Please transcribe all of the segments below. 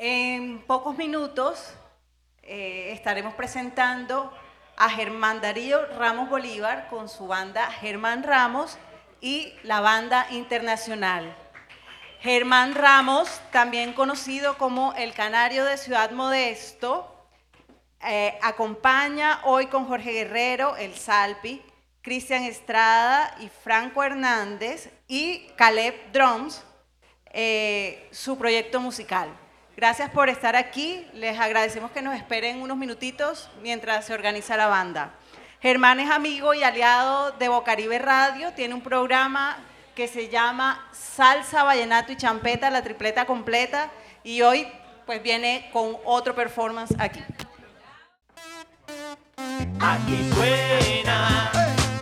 En pocos minutos eh, estaremos presentando a Germán Darío Ramos Bolívar con su banda Germán Ramos y la banda internacional. Germán Ramos, también conocido como el Canario de Ciudad Modesto, eh, acompaña hoy con Jorge Guerrero, el Salpi, Cristian Estrada y Franco Hernández y Caleb Drums, eh, su proyecto musical. Gracias por estar aquí. Les agradecemos que nos esperen unos minutitos mientras se organiza la banda. Germán es amigo y aliado de Bocaribe Radio. Tiene un programa que se llama Salsa, Vallenato y Champeta, la tripleta completa. Y hoy pues viene con otro performance aquí. Aquí suena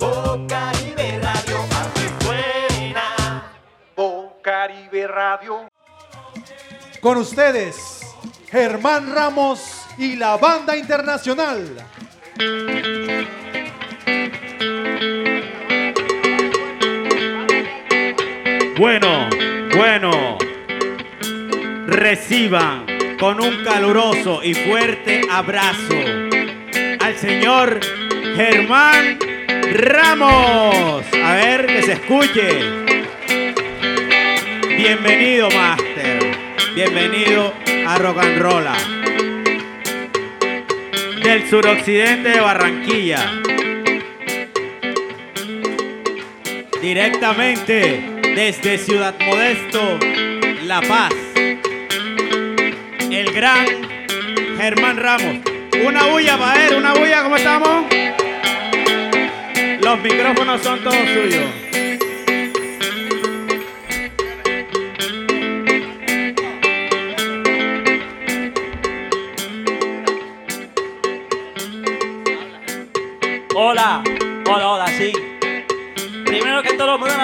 Bocaribe Radio. Aquí suena Bocaribe Radio. Con ustedes, Germán Ramos y la banda internacional. Bueno, bueno, reciban con un caluroso y fuerte abrazo al señor Germán Ramos. A ver que se escuche. Bienvenido, Master. Bienvenido a Rock and Rolla. Del suroccidente de Barranquilla. Directamente desde Ciudad Modesto, La Paz. El gran Germán Ramos. Una bulla para él, una bulla, ¿cómo estamos? Los micrófonos son todos suyos.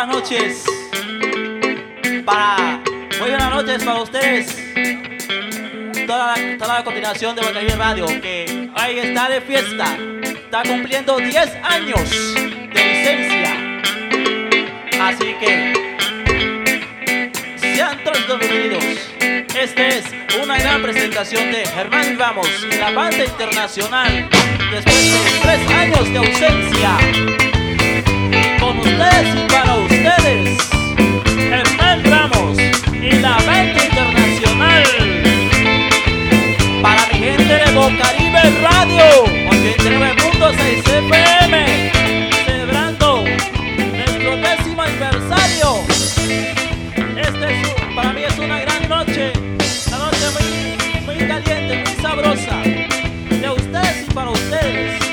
Buenas noches. Para, muy buenas noches para ustedes. Toda la, toda la continuación de Bocaribe Radio, que ahí está de fiesta. Está cumpliendo 10 años de licencia. Así que, sean todos bienvenidos. Esta es una gran presentación de Germán Ramos la banda internacional después de tres años de ausencia. Con ustedes y para ustedes, Ramos y la banda internacional. Para mi gente de Bocaribe Radio, 89.6 FM, celebrando nuestro décimo aniversario. Este es, para mí es una gran noche, una noche muy, muy caliente, muy sabrosa, de ustedes y para ustedes.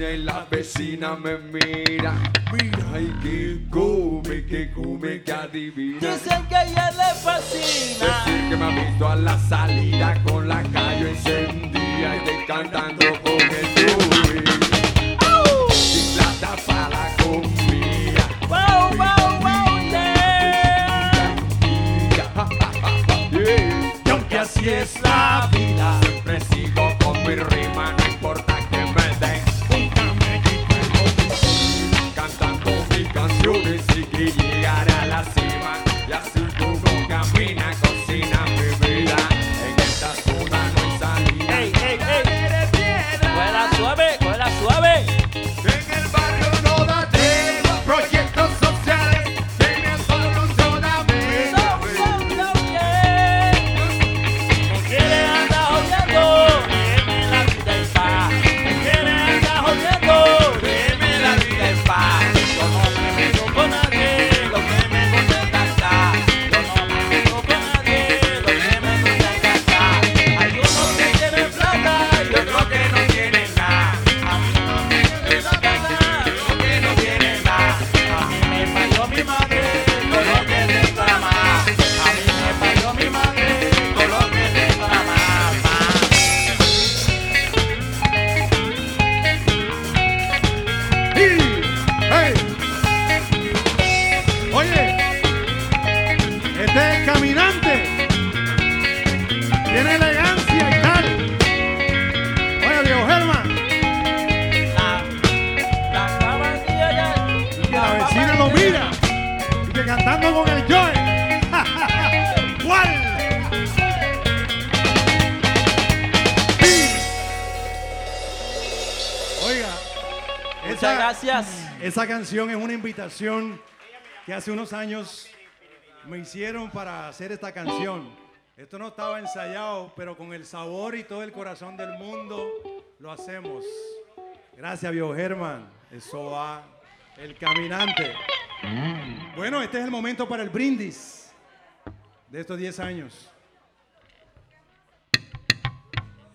Esquina y la vecina me mira. Mira, y que come, que come, que adivina. Dicen que ella le fascina. Decir que me ha visto a la salida con la calle encendida y de cantando con el Dewey. Sin plata para la comida. Wow, wow, wow, yeah. Yeah. Y aunque así es la Esa canción es una invitación que hace unos años me hicieron para hacer esta canción. Esto no estaba ensayado, pero con el sabor y todo el corazón del mundo lo hacemos. Gracias, viejo Germán. Eso va. El caminante. Bueno, este es el momento para el brindis de estos 10 años.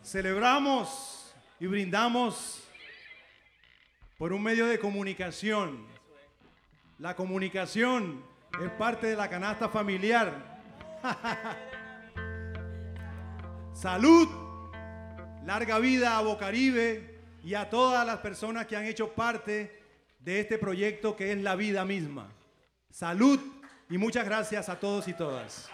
Celebramos y brindamos por un medio de comunicación. La comunicación es parte de la canasta familiar. Salud, larga vida a Bocaribe y a todas las personas que han hecho parte de este proyecto que es la vida misma. Salud y muchas gracias a todos y todas.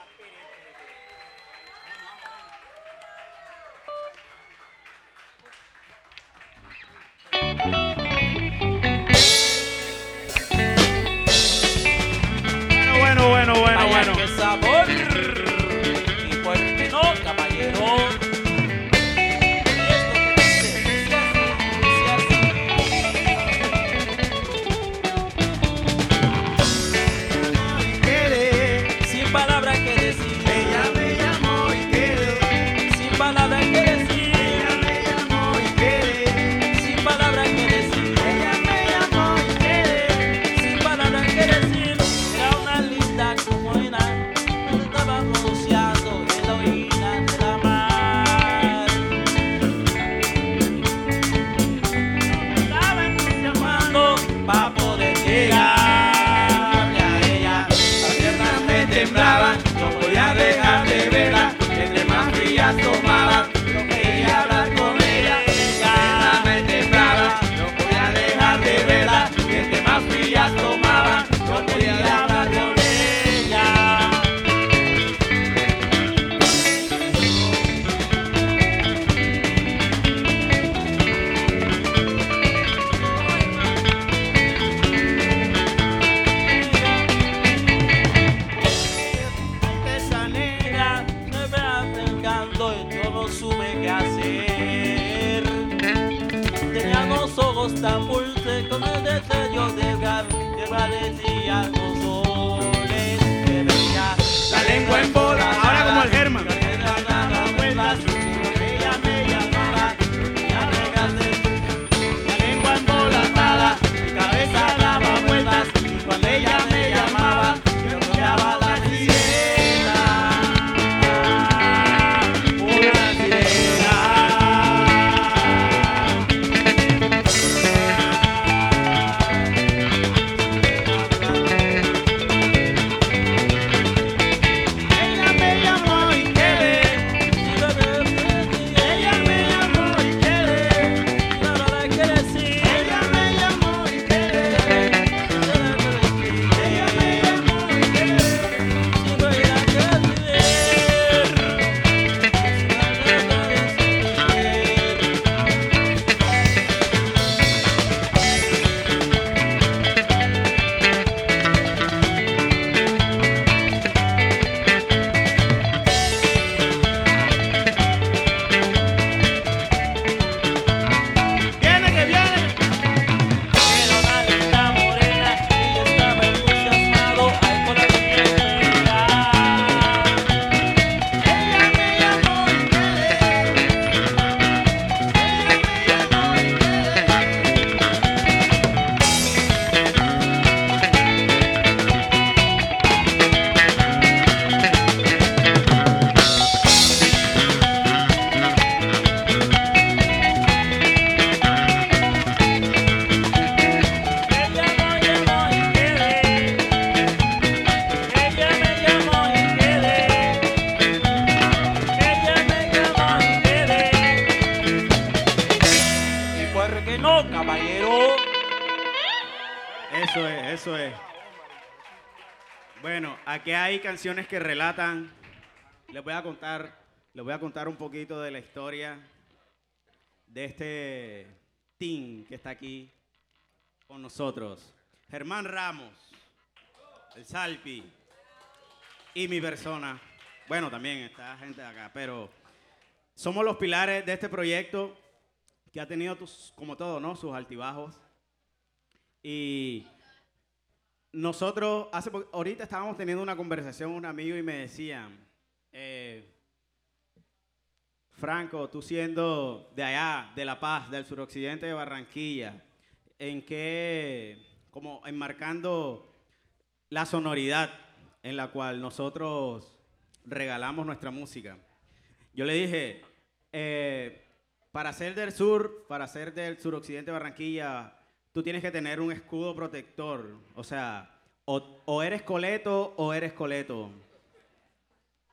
Ojos tan dulces con el destello de gas que parecía los soles que veía. La lengua en bola. Canciones que relatan. Les voy a contar, les voy a contar un poquito de la historia de este team que está aquí con nosotros. Germán Ramos, el Salpi y mi persona. Bueno, también está gente de acá, pero somos los pilares de este proyecto que ha tenido, tus- como todo, ¿no? Sus altibajos. Y nosotros, hace ahorita estábamos teniendo una conversación, un amigo, y me decían, eh, Franco, tú siendo de allá, de La Paz, del suroccidente de Barranquilla, ¿en qué, como enmarcando la sonoridad en la cual nosotros regalamos nuestra música? Yo le dije, eh, para ser del sur, para ser del suroccidente de Barranquilla, tú tienes que tener un escudo protector. O sea, o, eres coleto o eres coleto.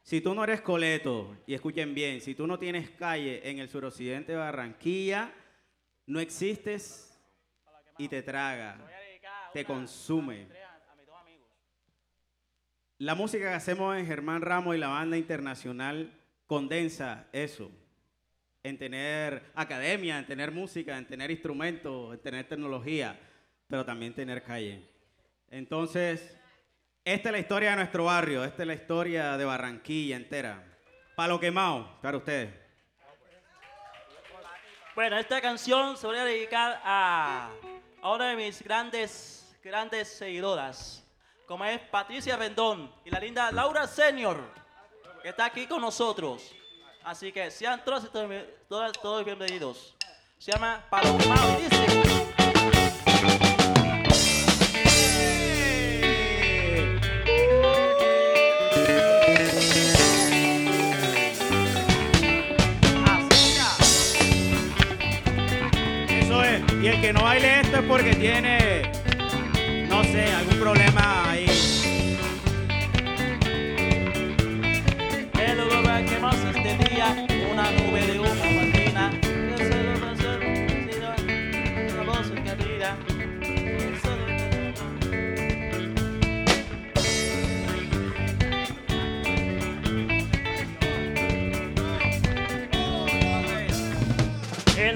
Si tú no eres coleto, y escuchen bien, si tú no tienes calle en el suroccidente de Barranquilla, no existes y te traga, te consume. La música que hacemos en Germán Ramos y la banda internacional condensa eso. En tener academia, en tener música, en tener instrumentos, en tener tecnología, pero también tener calle. Entonces, esta es la historia de nuestro barrio, esta es la historia de Barranquilla entera. Palo quemado, para ustedes. Bueno, esta canción se voy a dedicar a, a una de mis grandes, grandes seguidoras, como es Patricia Rendón y la linda Laura Senior, que está aquí con nosotros. Así que sean todos, y todos bienvenidos. Se llama Palo Quemado y dice... Eso es. Y el que no baile esto es porque tiene, no sé, algún problema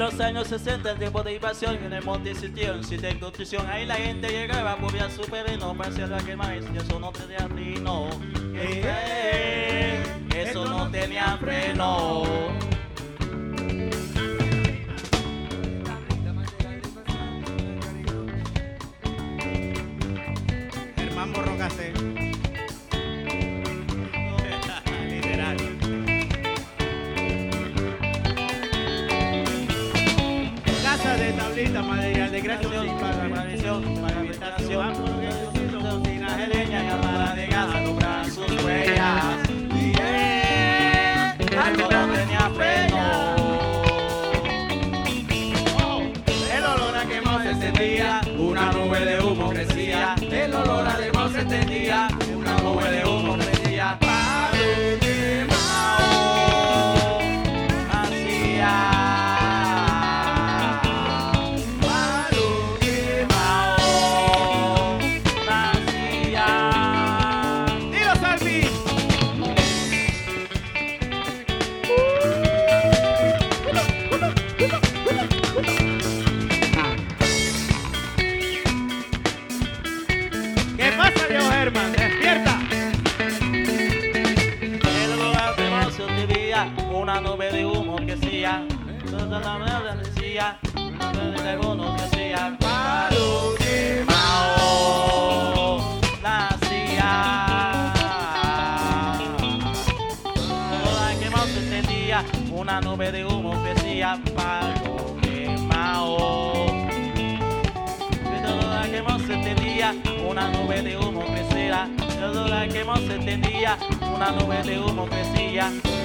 los años 60, en tiempo de invasión, en el monte existía un sitio de construcción. Ahí la gente llegaba, movía su pereno, parecía la que más, y eso no tenía freno. Eh, Eso no tenía freno. Germán Borrocase. Material de sin Para la para la una nube de humo que hacía. Toda la mierda decía, de humo que hacía. Palo quemado nacía. Toda se extendía, una nube de humo que hacía. Palo quemado. Todo la que más se entendía, una nube de humo crecía. Todo la que más se entendía, una nube de humo crecía. Todo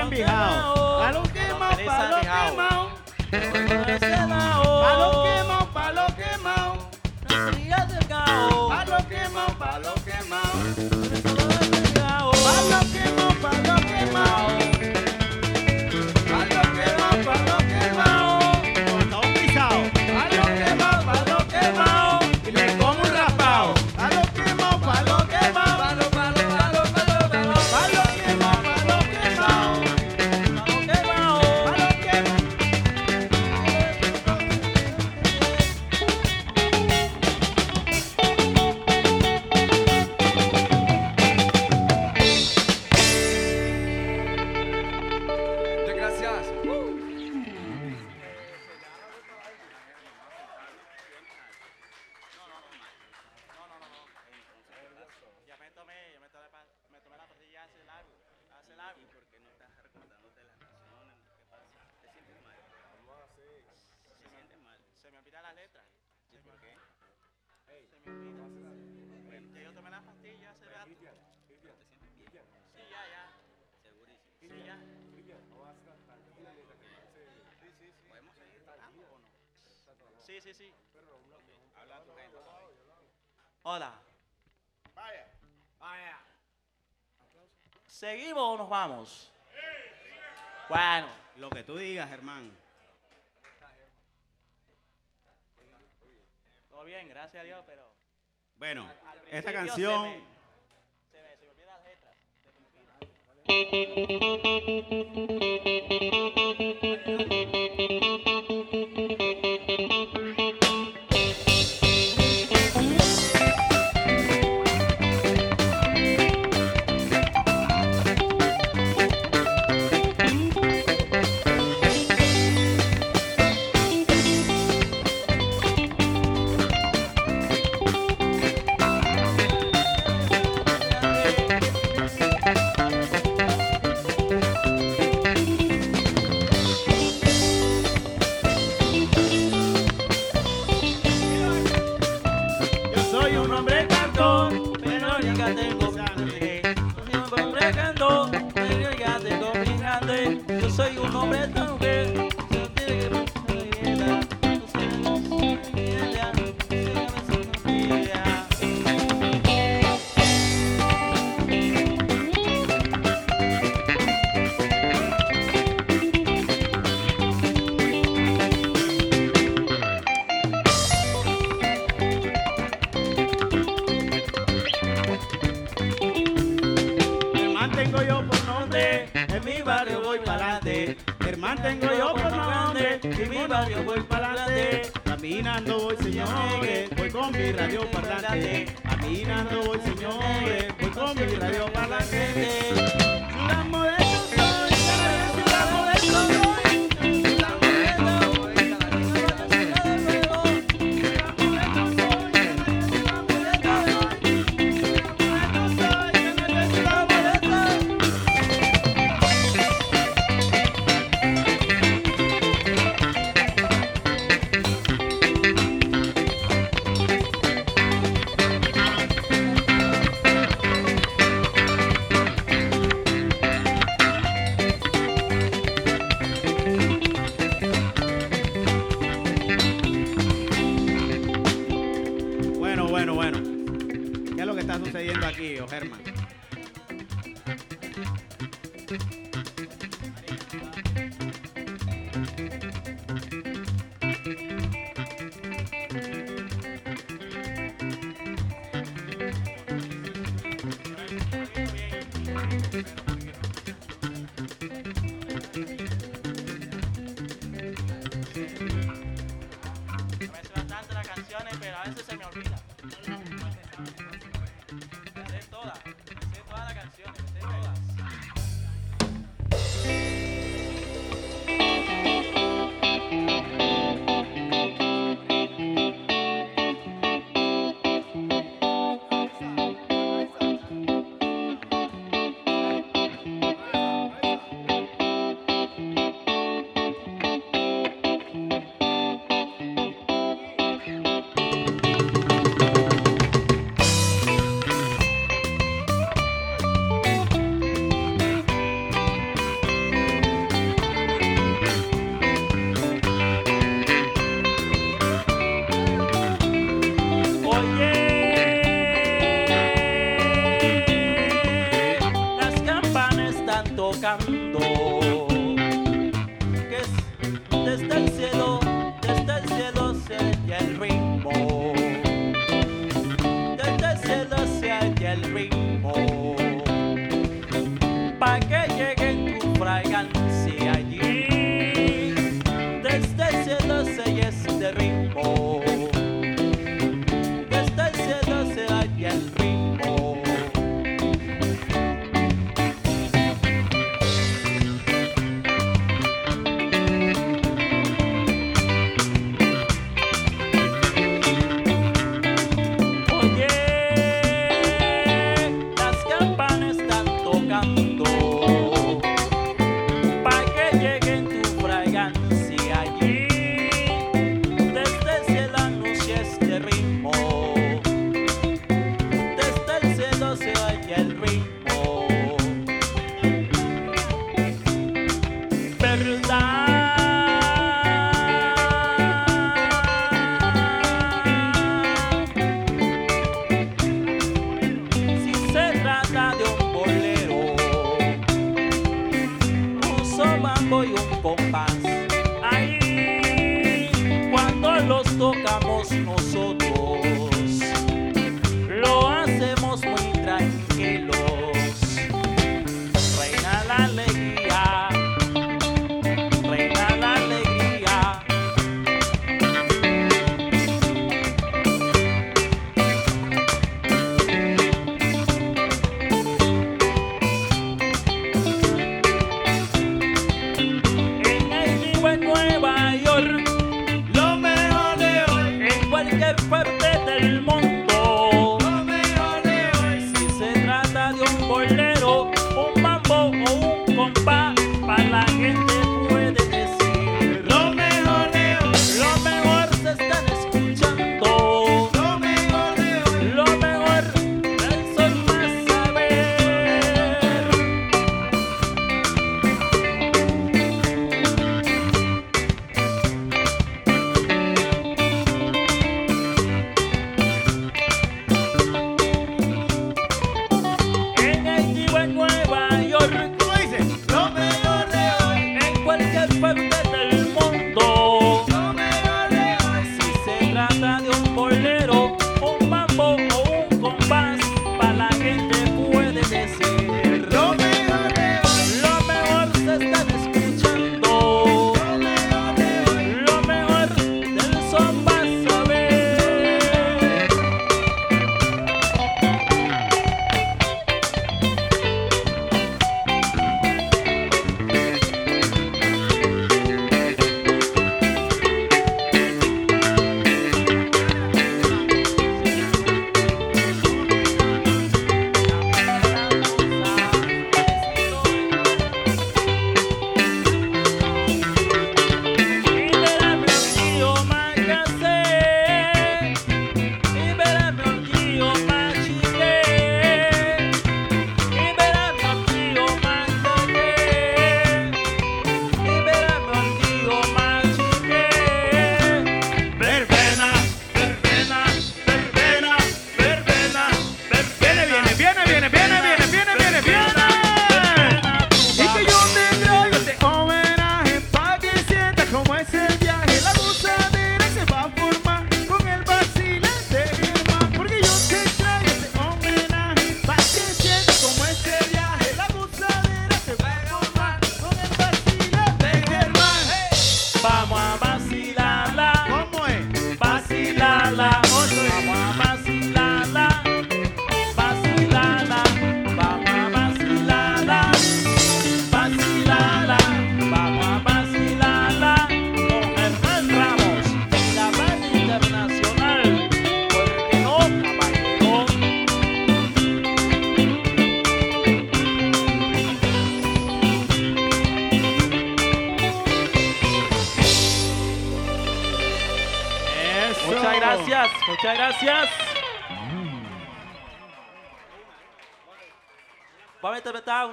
envijado. Palo quemado, palo quemado. Palo quemado, palo quemado. Palo quemado, palo quemado. Palo quemado, palo quemado. ¿Seguimos o nos vamos? Bueno. Lo que tú digas, hermano. Todo bien, gracias a Dios, pero... Bueno, esta canción... Se me, se me, se me caminando voy señores, voy con mi radio parlante, caminando voy señores, voy con mi radio parlante.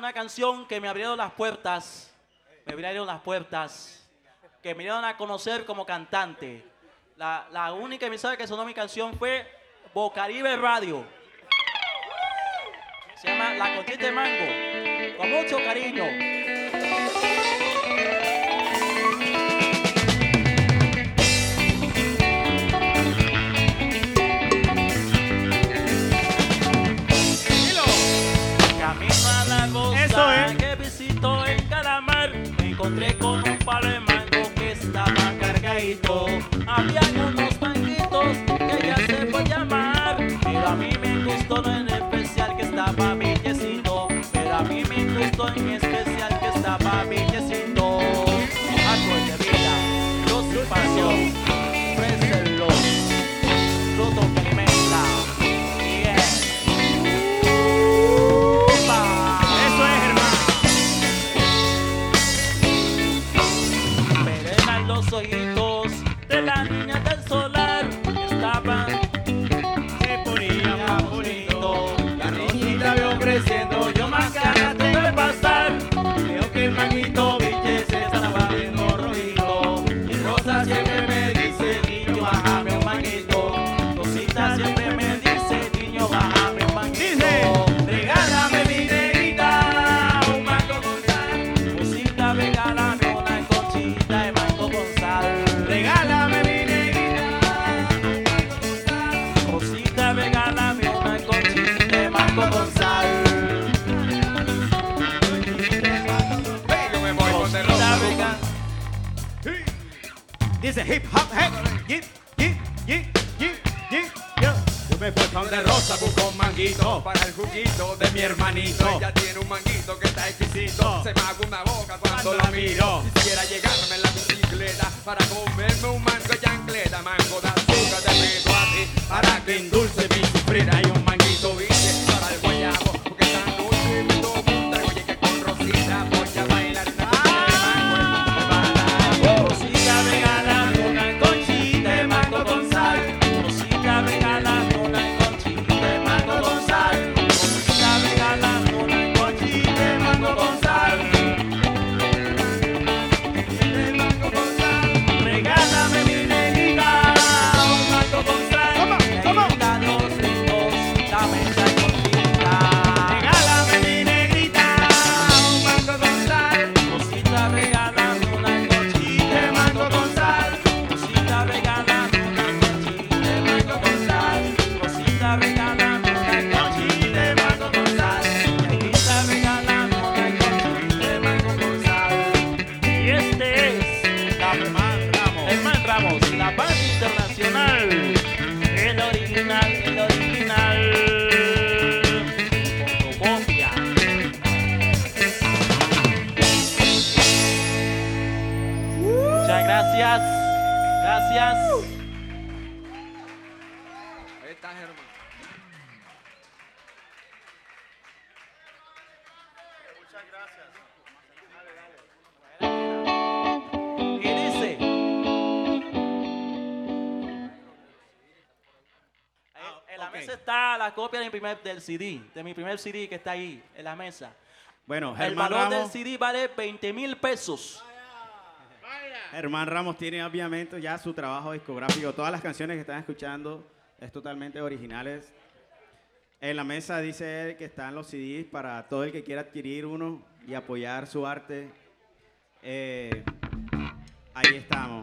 una canción que me abrieron las puertas, me abrieron las puertas, que me dieron a conocer como cantante. La, la única emisora que sonó mi canción fue Bocaribe Radio. Se llama La Conchita de Mango. Con mucho cariño. Cristo. del CD, de mi primer CD que está ahí en la mesa. Bueno, El valor del CD vale 20 mil pesos. Germán Ramos tiene obviamente ya su trabajo discográfico. Todas las canciones que están escuchando es totalmente originales. En la mesa dice él que están los CDs para todo el que quiera adquirir uno y apoyar su arte. Eh, ahí estamos.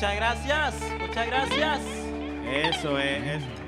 Muchas gracias, muchas gracias. Eso es, eso.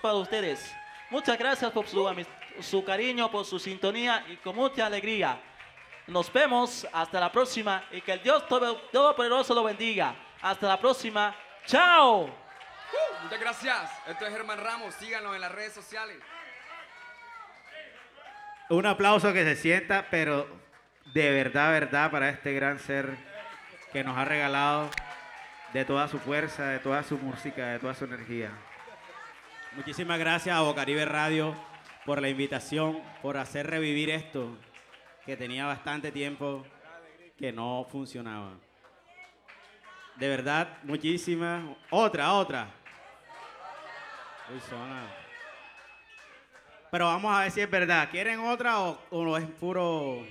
Para ustedes. Muchas gracias por su, su cariño, por su sintonía y con mucha alegría. Nos vemos hasta la próxima y que el Dios Todo- Todopoderoso lo bendiga. Hasta la próxima. ¡Chao! Muchas gracias. Esto es Germán Ramos. Síganos en las redes sociales. Un aplauso que se sienta, pero de verdad, verdad, para este gran ser que nos ha regalado de toda su fuerza, de toda su música, de toda su energía. Muchísimas gracias a Bocaribe Radio por la invitación, por hacer revivir esto que tenía bastante tiempo que no funcionaba. De verdad, muchísimas. Otra, otra. Pero vamos a ver si es verdad. ¿Quieren otra o, o es puro...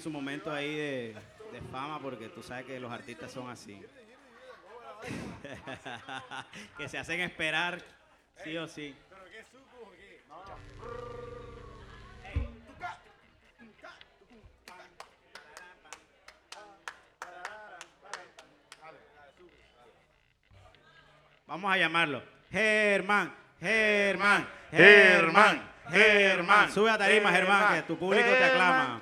su momento ahí de, de fama, porque tú sabes que los artistas son así. que se hacen esperar, sí o sí. Vamos a llamarlo. Germán, Germán, Germán, Germán. Sube a tarima, Germán, que tu público te aclama.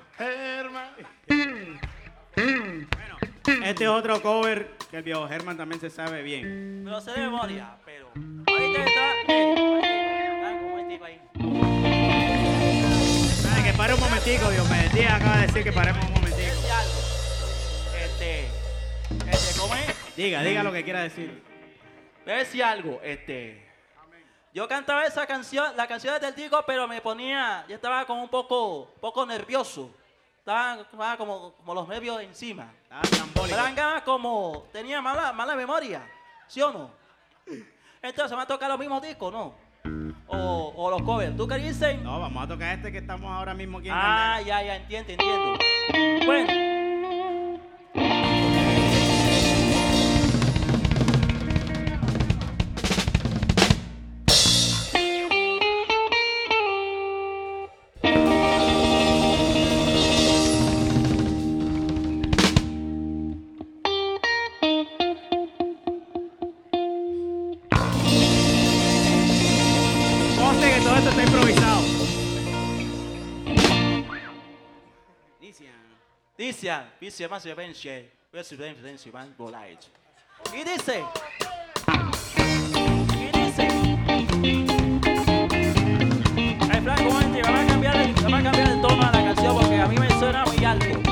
Bueno, este es otro cover que el viejo Germán también se sabe bien. Me lo sé de memoria, pero. Ahorita está. Que pare un momentico, Dios me bendiga, acaba de decir que paremos un momentico. Este algo. Este. Este, ¿cómo es? Diga, diga lo que quiera decir. Voy a decir algo, este. Yo cantaba esa canción, la canción del disco, pero me ponía, yo estaba como un poco, poco nervioso. Estaba, estaba como, como los nervios encima. Ah, dan ganas como, tenía mala, mala memoria, ¿sí o no? Entonces me a tocar los mismos discos, ¿no? O, o los covers. ¿Tú qué dices? No, vamos a tocar este que estamos ahora mismo aquí en Ah, Candela. ya, ya, entiendo, entiendo. Bueno. Dice, dice más vence, presidente de Simán Bolage. Y dice, y dice, momento, vamos a cambiar el, vamos a cambiar el tono a la canción porque a mí me suena muy alto.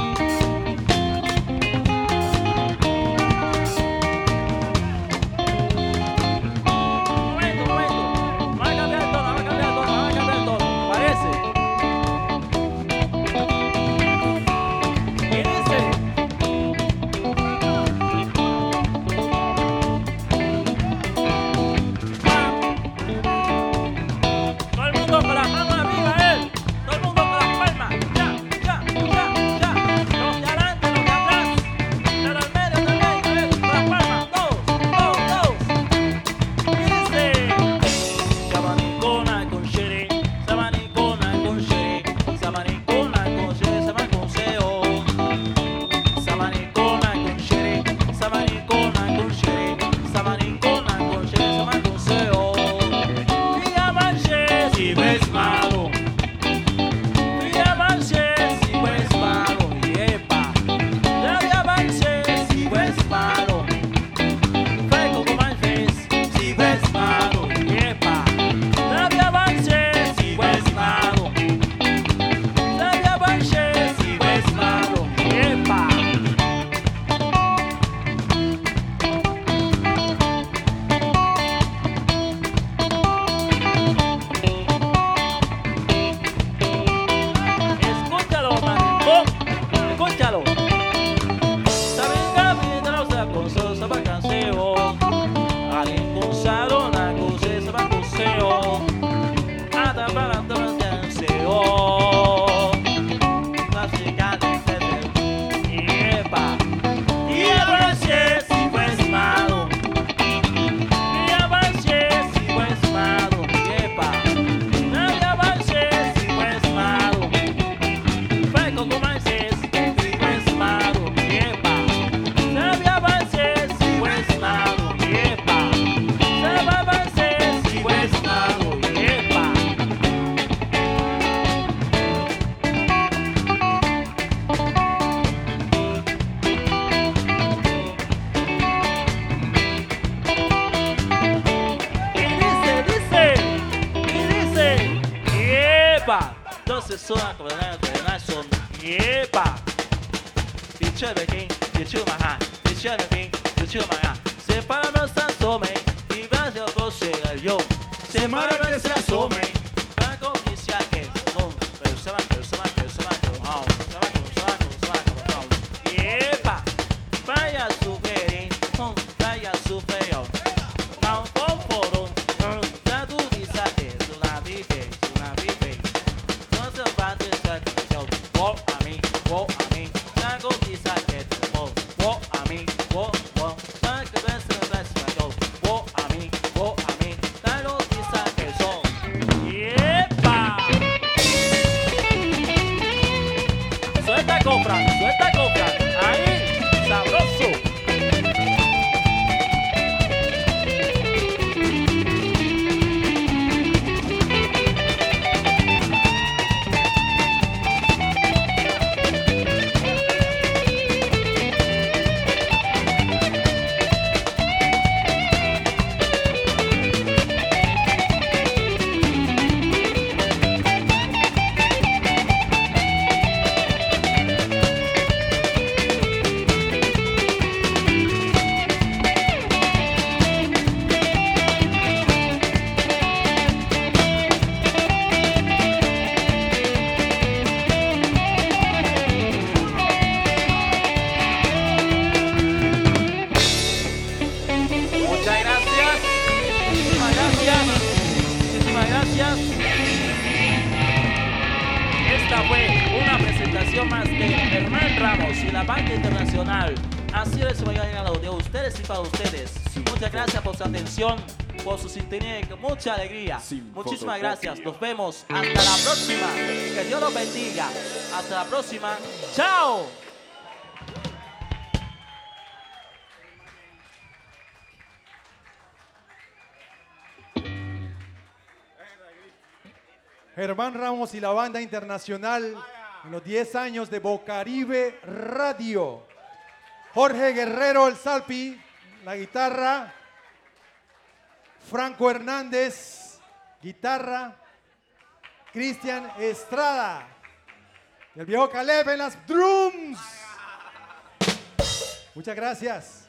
gracias. Nos vemos. Hasta la próxima. Que Dios los bendiga. Hasta la próxima. Chao. Germán Ramos y la banda internacional los 10 años de Bocaribe Radio. Jorge Guerrero, el Salpi, la guitarra. Franco Hernández, guitarra, Cristian Estrada. El viejo Caleb en las drums. Muchas gracias.